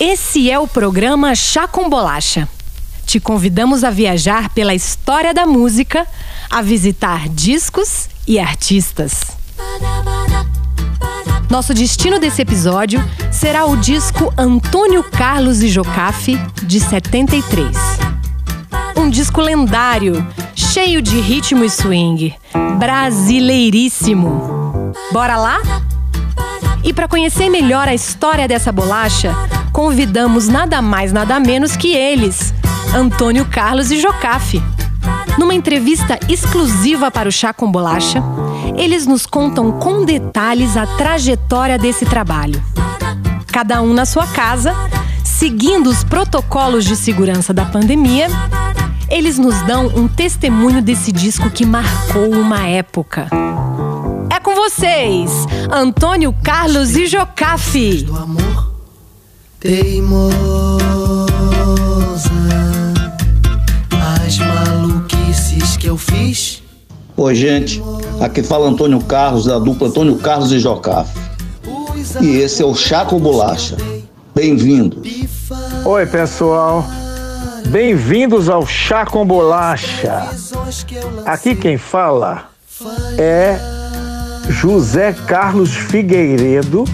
Esse é o programa Chá com Bolacha. Te convidamos a viajar pela história da música, a visitar discos e artistas. Nosso destino desse episódio será o disco Antônio Carlos e Jocafe, de 73. Um disco lendário, cheio de ritmo e swing, brasileiríssimo. Bora lá? E para conhecer melhor a história dessa bolacha, convidamos nada mais, nada menos que eles, Antônio Carlos e Jocafe. Numa entrevista exclusiva para o Chá com Bolacha, eles nos contam com detalhes a trajetória desse trabalho. Cada um na sua casa, seguindo os protocolos de segurança da pandemia, eles nos dão um testemunho desse disco que marcou uma época. É com vocês, Antônio Carlos e Jocafe teimosa, as Oi, gente, aqui fala Antônio Carlos, da dupla Antônio Carlos e Jocafe. E esse é o Chaco Bolacha. Bem-vindos. Oi, pessoal. Bem-vindos ao Chá com Bolacha. Aqui quem fala é José Carlos Figueiredo,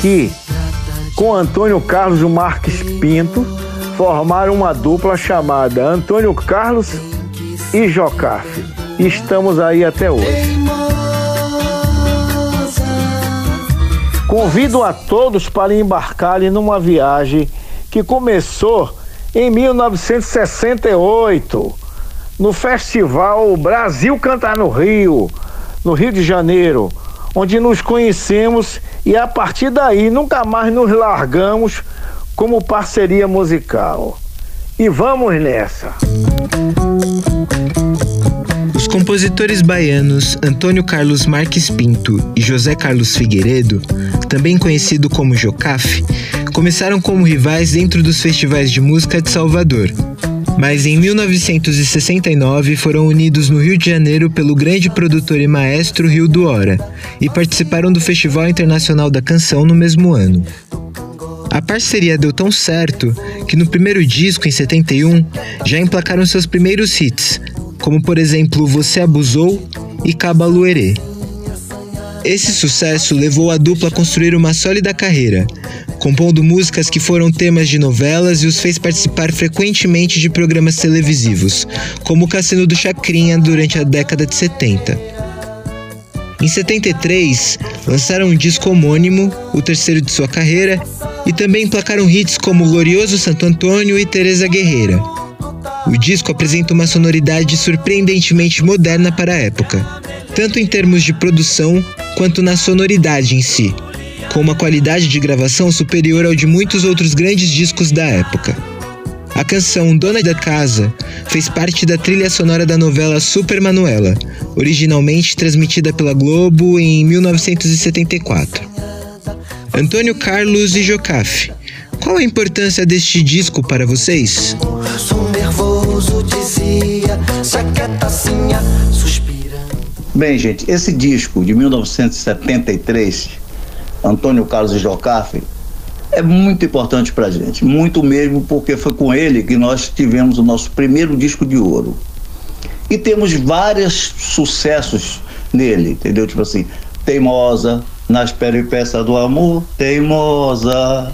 que com Antônio Carlos Marques Pinto, formaram uma dupla chamada Antônio Carlos e Jocafe. Estamos aí até hoje. Convido a todos para embarcarem numa viagem que começou em 1968, no Festival Brasil Cantar no Rio, no Rio de Janeiro, onde nos conhecemos e a partir daí nunca mais nos largamos como parceria musical. E vamos nessa! Os compositores baianos Antônio Carlos Marques Pinto e José Carlos Figueiredo, também conhecido como Jocaf, começaram como rivais dentro dos festivais de música de Salvador, mas em 1969 foram unidos no Rio de Janeiro pelo grande produtor e maestro Rio do Hora e participaram do Festival Internacional da Canção no mesmo ano. A parceria deu tão certo que no primeiro disco, em 71, já emplacaram seus primeiros hits, como por exemplo Você Abusou e Cabaluerê. Esse sucesso levou a dupla a construir uma sólida carreira, compondo músicas que foram temas de novelas e os fez participar frequentemente de programas televisivos, como o Cassino do Chacrinha durante a década de 70. Em 73, lançaram um disco homônimo, o terceiro de sua carreira, e também emplacaram hits como Glorioso Santo Antônio e Teresa Guerreira. O disco apresenta uma sonoridade surpreendentemente moderna para a época, tanto em termos de produção quanto na sonoridade em si com uma qualidade de gravação superior ao de muitos outros grandes discos da época. A canção Dona da Casa fez parte da trilha sonora da novela Super Manuela, originalmente transmitida pela Globo em 1974. Antônio Carlos e Jocafe, qual a importância deste disco para vocês? Nervoso, dizia, Bem, gente, esse disco de 1973 Antônio Carlos Jocafe, é muito importante para gente, muito mesmo, porque foi com ele que nós tivemos o nosso primeiro disco de ouro. E temos vários sucessos nele, entendeu? Tipo assim, Teimosa, Nas Peripécias do Amor, Teimosa.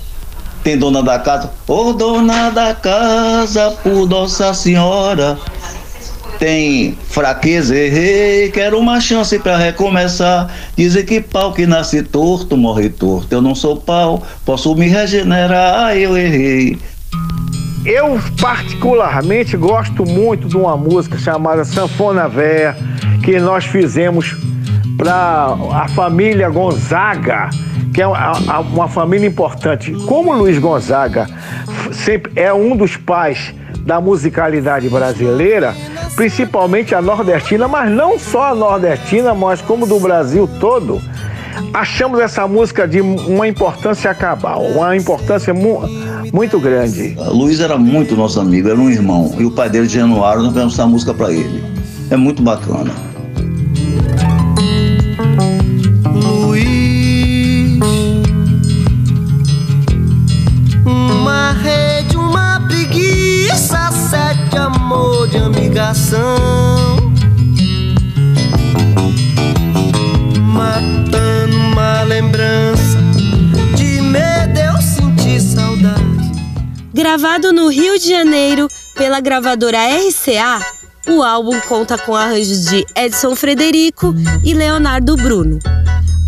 Tem Dona da Casa, Ô oh, Dona da Casa, por Nossa Senhora, tem fraqueza, errei, quero uma chance para recomeçar. Dizem que pau que nasce torto morre torto. Eu não sou pau, posso me regenerar, eu errei. Eu particularmente gosto muito de uma música chamada Sanfona Véia, que nós fizemos para a família Gonzaga, que é uma, uma família importante. Como Luiz Gonzaga sempre é um dos pais da musicalidade brasileira, principalmente a nordestina, mas não só a nordestina, mas como do Brasil todo. achamos essa música de uma importância cabal, uma importância mu muito grande. Luiz era muito nosso amigo, era um irmão. E o pai dele, Januário, nós fizemos essa música para ele. É muito bacana. Sete amor de amigação. Matando uma lembrança de medo, eu senti saudade. Gravado no Rio de Janeiro pela gravadora RCA, o álbum conta com arranjos de Edson Frederico e Leonardo Bruno.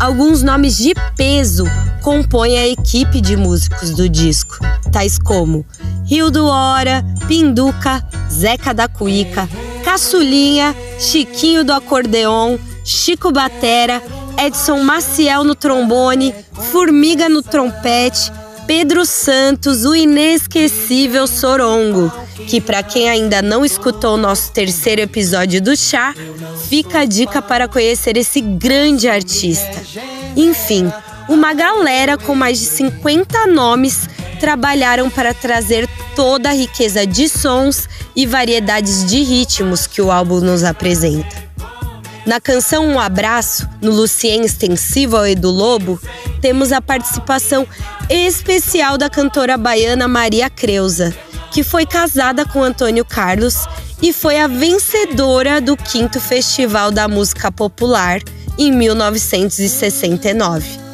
Alguns nomes de peso compõem a equipe de músicos do disco, tais como Rio do Hora, Pinduca, Zeca da Cuíca, Caçulinha, Chiquinho do Acordeon, Chico Batera, Edson Maciel no trombone, Formiga no trompete, Pedro Santos, o inesquecível Sorongo, que para quem ainda não escutou o nosso terceiro episódio do Chá, fica a dica para conhecer esse grande artista. Enfim, uma galera com mais de 50 nomes trabalharam para trazer toda a riqueza de sons e variedades de ritmos que o álbum nos apresenta. Na canção Um Abraço, no Lucien extensivo ao Edu Lobo, temos a participação especial da cantora baiana Maria Creuza, que foi casada com Antônio Carlos e foi a vencedora do quinto Festival da Música Popular em 1969.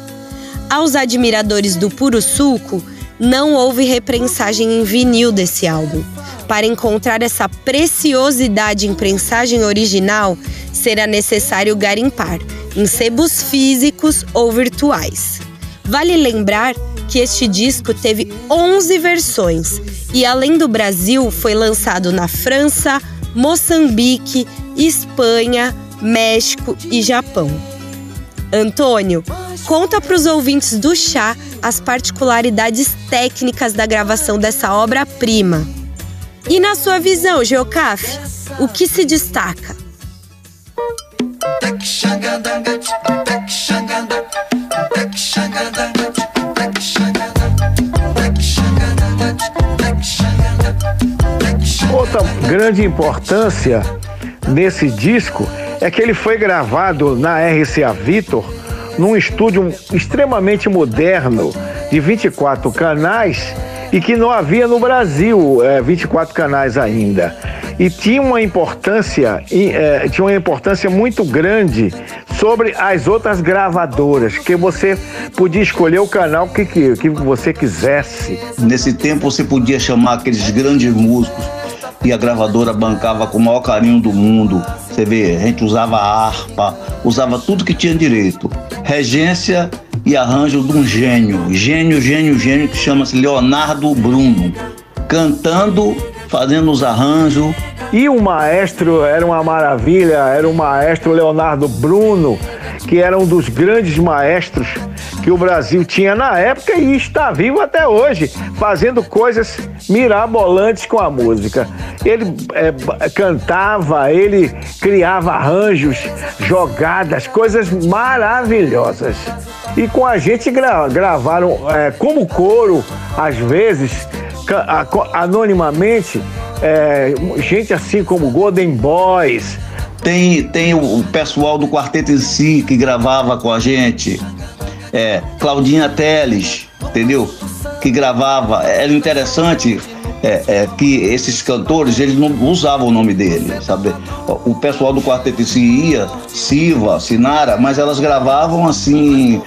Aos admiradores do Puro Suco, não houve reprensagem em vinil desse álbum. Para encontrar essa preciosidade em prensagem original, será necessário garimpar em sebos físicos ou virtuais. Vale lembrar que este disco teve 11 versões e, além do Brasil, foi lançado na França, Moçambique, Espanha, México e Japão. Antônio, conta para os ouvintes do chá as particularidades técnicas da gravação dessa obra-prima. E na sua visão, Geocaf, o que se destaca? Outra grande importância nesse disco é que ele foi gravado na RCA Victor, num estúdio extremamente moderno, de 24 canais, e que não havia no Brasil é, 24 canais ainda. E tinha uma importância, é, tinha uma importância muito grande sobre as outras gravadoras, que você podia escolher o canal que, que, que você quisesse. Nesse tempo você podia chamar aqueles grandes músicos e a gravadora bancava com o maior carinho do mundo. Você vê, a gente usava harpa, usava tudo que tinha direito. Regência e arranjo de um gênio, gênio, gênio, gênio, que chama-se Leonardo Bruno, cantando, fazendo os arranjos. E o maestro era uma maravilha, era o maestro Leonardo Bruno, que era um dos grandes maestros que o Brasil tinha na época e está vivo até hoje, fazendo coisas mirabolantes com a música. Ele é, cantava, ele criava arranjos, jogadas, coisas maravilhosas. E com a gente gra gravaram é, como coro, às vezes, anonimamente, é, gente assim como Golden Boys. Tem, tem o pessoal do Quarteto em Si que gravava com a gente é, Claudinha Teles, entendeu? Que gravava. Era interessante é, é, que esses cantores eles não usavam o nome dele, sabe? O pessoal do quarteto ia, Silva, Sinara, mas elas gravavam assim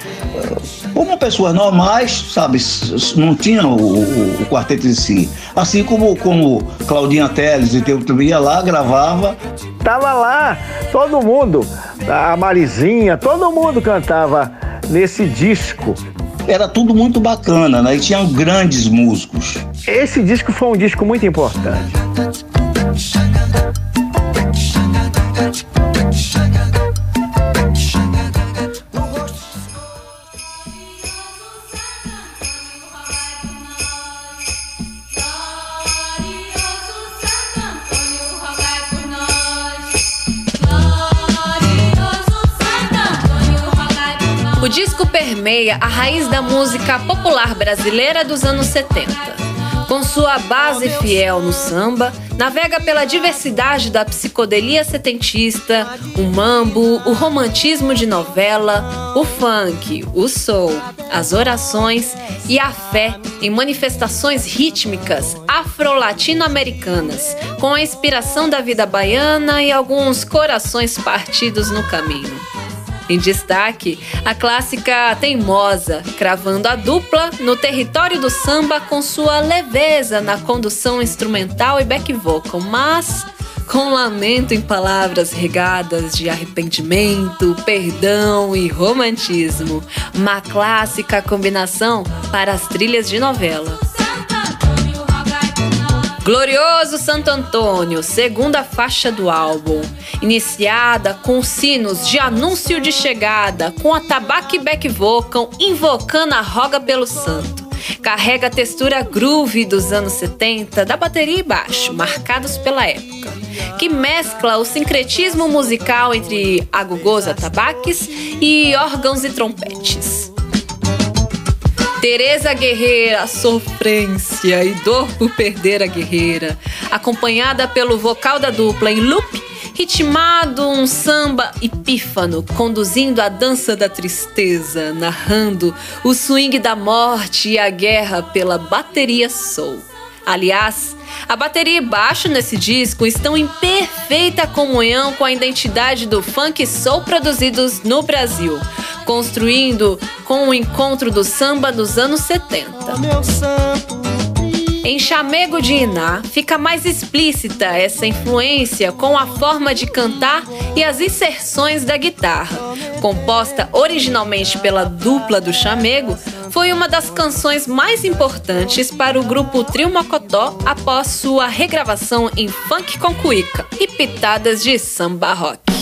como pessoas normais, sabe? Não tinha o, o, o quarteto em si. Assim como, como Claudinha Teles e teu ia lá, gravava. Tava lá, todo mundo, a Marizinha, todo mundo cantava nesse disco. Era tudo muito bacana, né? E tinham grandes músicos. Esse disco foi um disco muito importante. Permeia a raiz da música popular brasileira dos anos 70 com sua base fiel no samba, navega pela diversidade da psicodelia setentista, o mambo, o romantismo de novela, o funk, o soul, as orações e a fé em manifestações rítmicas afro-latino-americanas, com a inspiração da vida baiana e alguns corações partidos no caminho. Em destaque, a clássica Teimosa, cravando a dupla no território do samba com sua leveza na condução instrumental e back vocal, mas com lamento em palavras regadas de arrependimento, perdão e romantismo. Uma clássica combinação para as trilhas de novela. Glorioso Santo Antônio, segunda faixa do álbum, iniciada com sinos de anúncio de chegada, com a tabaque back vocal invocando a roga pelo santo. Carrega a textura groove dos anos 70 da bateria e baixo, marcados pela época, que mescla o sincretismo musical entre agogôs atabaques e órgãos e trompetes. Tereza Guerreira, sofrência e dor por perder a guerreira, acompanhada pelo vocal da dupla em loop, ritmado um samba epífano, conduzindo a dança da tristeza, narrando o swing da morte e a guerra pela bateria soul. Aliás, a bateria e baixo nesse disco estão em perfeita comunhão com a identidade do funk soul produzidos no Brasil, construindo com o encontro do samba dos anos 70. Em Chamego de Iná, fica mais explícita essa influência com a forma de cantar e as inserções da guitarra. Composta originalmente pela dupla do Chamego, foi uma das canções mais importantes para o grupo Trio Mocotó após sua regravação em funk com cuíca e pitadas de samba rock.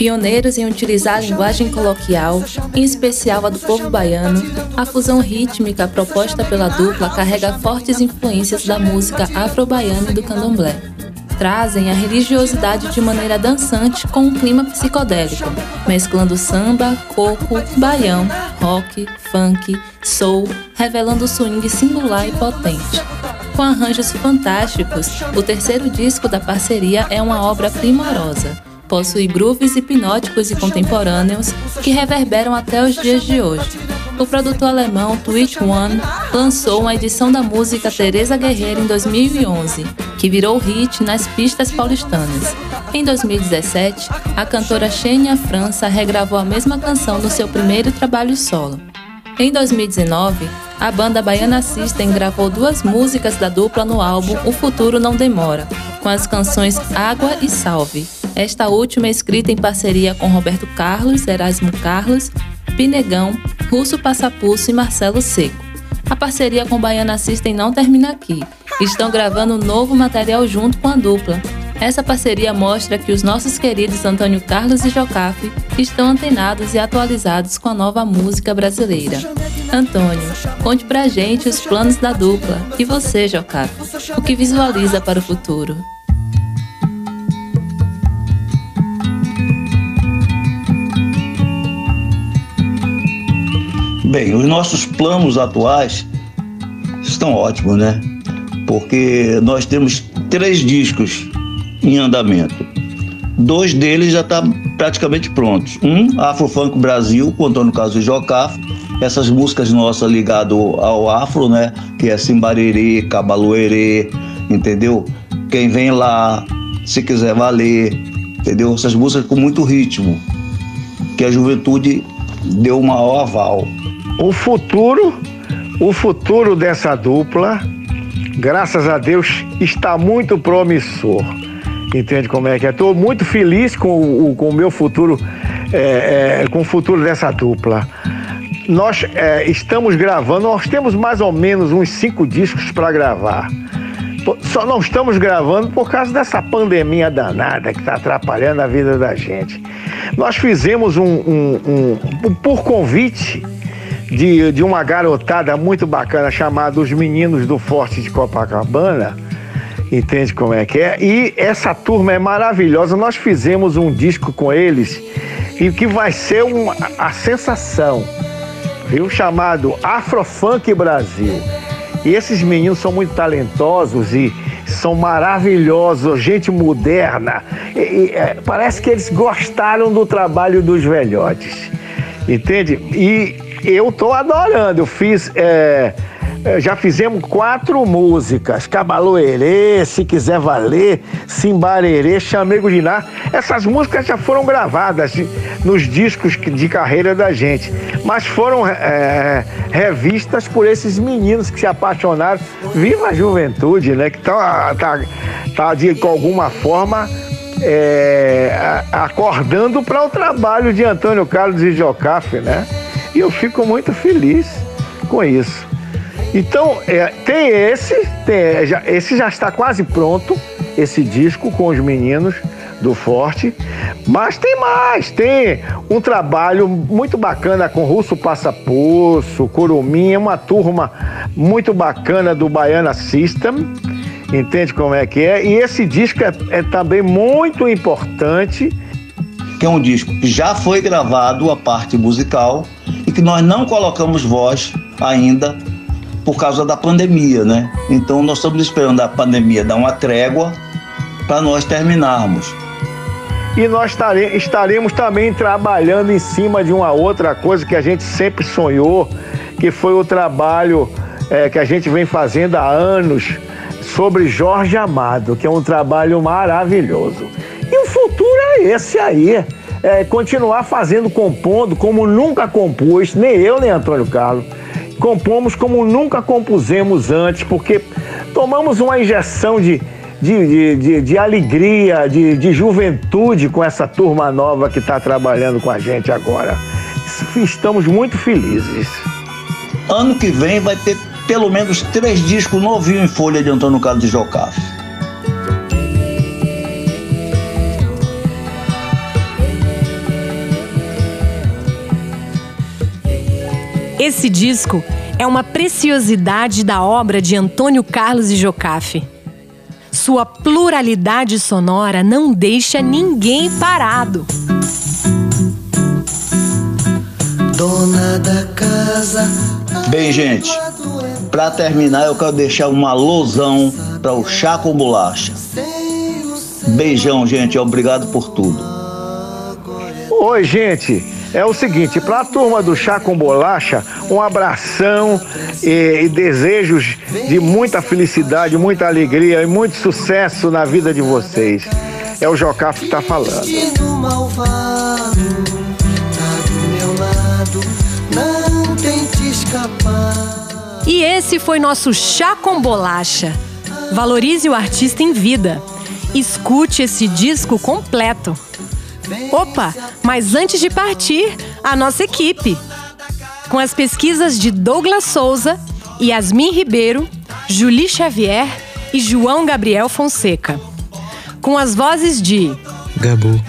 Pioneiros em utilizar a linguagem coloquial, em especial a do povo baiano, a fusão rítmica proposta pela dupla carrega fortes influências da música afro-baiana e do candomblé. Trazem a religiosidade de maneira dançante com um clima psicodélico, mesclando samba, coco, baião, rock, funk, soul, revelando o swing singular e potente. Com arranjos fantásticos, o terceiro disco da parceria é uma obra primorosa possui grooves hipnóticos e contemporâneos que reverberam até os dias de hoje. O produtor alemão Twitch One lançou uma edição da música Teresa Guerreiro em 2011, que virou hit nas pistas paulistanas. Em 2017, a cantora Xenia França regravou a mesma canção no seu primeiro trabalho solo. Em 2019, a banda Baiana System gravou duas músicas da dupla no álbum O Futuro Não Demora, com as canções Água e Salve, esta última é escrita em parceria com Roberto Carlos, Erasmo Carlos, Pinegão, Russo Passapulso e Marcelo Seco. A parceria com Baiana System não termina aqui. Estão gravando um novo material junto com a dupla. Essa parceria mostra que os nossos queridos Antônio Carlos e Jocafe estão antenados e atualizados com a nova música brasileira. Antônio, conte pra gente os planos da dupla. E você, Jocafe, o que visualiza para o futuro? Bem, os nossos planos atuais estão ótimos, né? Porque nós temos três discos em andamento. Dois deles já estão tá praticamente prontos. Um, Afro Funk Brasil, com Carlos e Jocaf. Essas músicas nossas ligadas ao afro, né? Que é Simbariri, Cabaluerê, entendeu? Quem vem lá, se quiser valer, entendeu? Essas músicas com muito ritmo, que a juventude deu o maior aval. O futuro, o futuro dessa dupla, graças a Deus, está muito promissor. Entende como é que é? Estou muito feliz com o, com o meu futuro, é, é, com o futuro dessa dupla. Nós é, estamos gravando, nós temos mais ou menos uns cinco discos para gravar. Só não estamos gravando por causa dessa pandemia danada que está atrapalhando a vida da gente. Nós fizemos um, um, um por convite de, de uma garotada muito bacana chamada Os Meninos do Forte de Copacabana. Entende como é que é? E essa turma é maravilhosa. Nós fizemos um disco com eles e que vai ser uma, a sensação, viu? Chamado Afrofunk Brasil. E esses meninos são muito talentosos e são maravilhosos, gente moderna. E, e, é, parece que eles gostaram do trabalho dos velhotes, entende? E eu tô adorando. Eu fiz. É, é, já fizemos quatro músicas: Cabaloerê, Se Quiser Valer, Simbarerê, Chamego de Ná. Essas músicas já foram gravadas nos discos de carreira da gente, mas foram é, revistas por esses meninos que se apaixonaram. Viva a juventude, né? Que tá, tá, tá de alguma forma. É, acordando para o trabalho de Antônio Carlos e Jocafe, né? E eu fico muito feliz com isso. Então, é, tem esse, tem, já, esse já está quase pronto, esse disco com os meninos do Forte. Mas tem mais, tem um trabalho muito bacana com Russo Passapoço, Curuminha, uma turma muito bacana do Baiana System. Entende como é que é? E esse disco é, é também muito importante. Que é um disco já foi gravado a parte musical que nós não colocamos voz ainda por causa da pandemia, né? Então nós estamos esperando a pandemia dar uma trégua para nós terminarmos. E nós estaremos também trabalhando em cima de uma outra coisa que a gente sempre sonhou, que foi o trabalho é, que a gente vem fazendo há anos sobre Jorge Amado, que é um trabalho maravilhoso. E o futuro é esse aí. É continuar fazendo, compondo como nunca compus, nem eu, nem Antônio Carlos compomos como nunca compusemos antes, porque tomamos uma injeção de, de, de, de, de alegria, de, de juventude com essa turma nova que está trabalhando com a gente agora. Estamos muito felizes. Ano que vem vai ter pelo menos três discos novinhos em folha de Antônio Carlos de Jocafe. Esse disco é uma preciosidade da obra de Antônio Carlos e Jocafe. Sua pluralidade sonora não deixa ninguém parado. Dona da casa. Bem, gente, para terminar, eu quero deixar uma alusão para o chá com bolacha. Beijão, gente. Obrigado por tudo. Oi, gente é o seguinte: para a turma do Chá com Bolacha, um abração e, e, desejos de muita felicidade, muita alegria e muito sucesso na vida de vocês. É o Jocaf que está falando. E esse foi nosso Chá com Bolacha. Valorize o artista em vida. Escute esse disco completo. Opa, mas antes de partir, a nossa equipe. Com as pesquisas de Douglas Souza, Yasmin Ribeiro, Julie Xavier e João Gabriel Fonseca. Com as vozes de Gabu,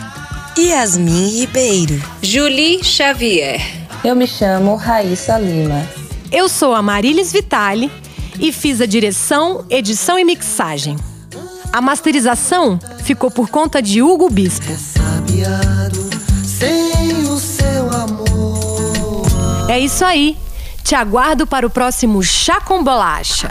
Yasmin Ribeiro, Julie Xavier. Eu me chamo Raíssa Lima. Eu sou a Marilis Vitali e fiz a direção, edição e mixagem. A masterização ficou por conta de Hugo Bispo sem o seu amor. É isso aí. Te aguardo para o próximo Chá com Bolacha.